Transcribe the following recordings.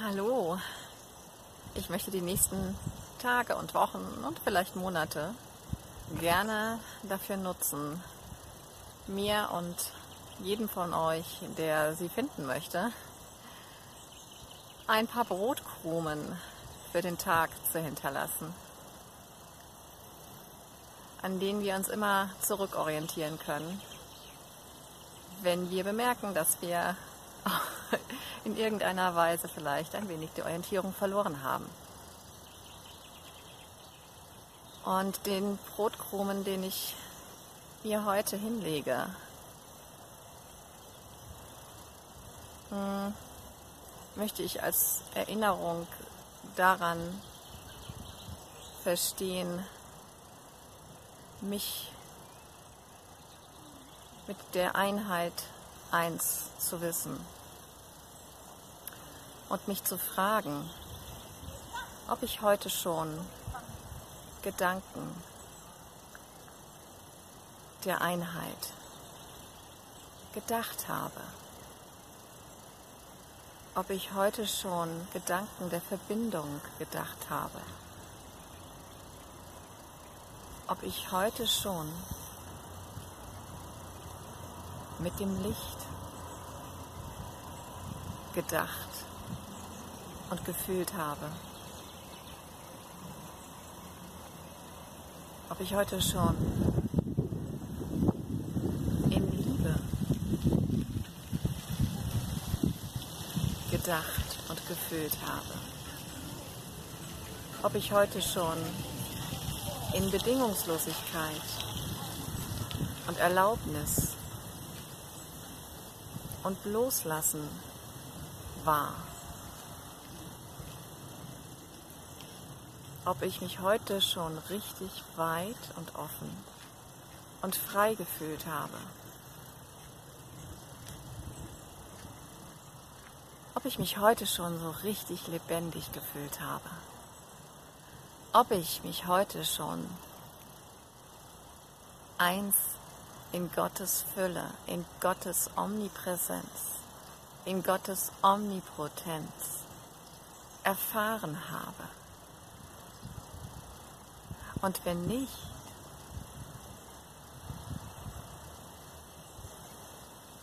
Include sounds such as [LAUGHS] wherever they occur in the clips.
Hallo, ich möchte die nächsten Tage und Wochen und vielleicht Monate gerne dafür nutzen, mir und jedem von euch, der sie finden möchte, ein paar Brotkrumen für den Tag zu hinterlassen, an denen wir uns immer zurückorientieren können, wenn wir bemerken, dass wir [LAUGHS] in irgendeiner Weise vielleicht ein wenig die Orientierung verloren haben. Und den Brotkrumen, den ich mir heute hinlege, hm, möchte ich als Erinnerung daran verstehen, mich mit der Einheit eins zu wissen und mich zu fragen, ob ich heute schon Gedanken der Einheit gedacht habe, ob ich heute schon Gedanken der Verbindung gedacht habe, ob ich heute schon mit dem Licht gedacht und gefühlt habe. Ob ich heute schon in Liebe gedacht und gefühlt habe. Ob ich heute schon in Bedingungslosigkeit und Erlaubnis und Loslassen war. Ob ich mich heute schon richtig weit und offen und frei gefühlt habe. Ob ich mich heute schon so richtig lebendig gefühlt habe. Ob ich mich heute schon eins in Gottes Fülle, in Gottes Omnipräsenz, in Gottes Omnipotenz erfahren habe. Und wenn nicht,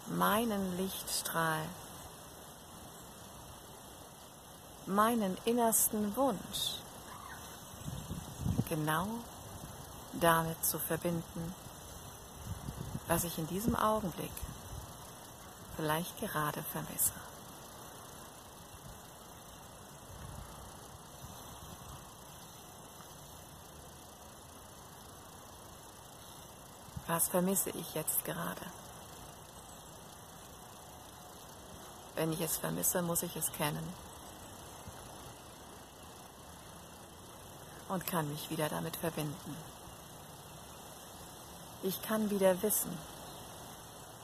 meinen Lichtstrahl, meinen innersten Wunsch. Genau damit zu verbinden, was ich in diesem Augenblick vielleicht gerade vermisse. Was vermisse ich jetzt gerade? Wenn ich es vermisse, muss ich es kennen und kann mich wieder damit verbinden. Ich kann wieder wissen,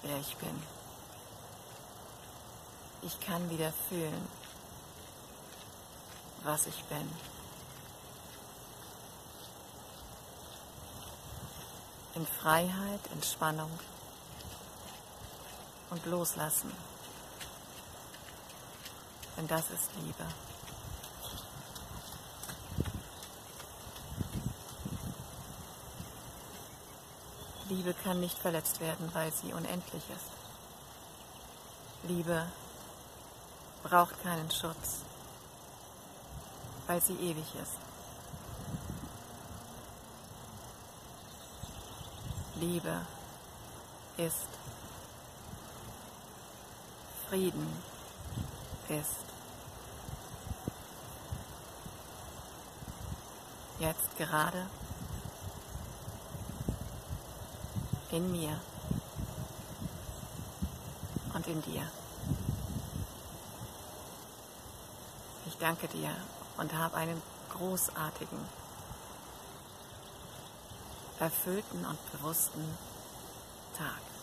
wer ich bin. Ich kann wieder fühlen, was ich bin. In Freiheit, Entspannung und Loslassen. Denn das ist Liebe. Liebe kann nicht verletzt werden, weil sie unendlich ist. Liebe braucht keinen Schutz, weil sie ewig ist. Liebe ist Frieden ist. Jetzt gerade in mir und in dir. Ich danke dir und habe einen großartigen, erfüllten und bewussten Tag.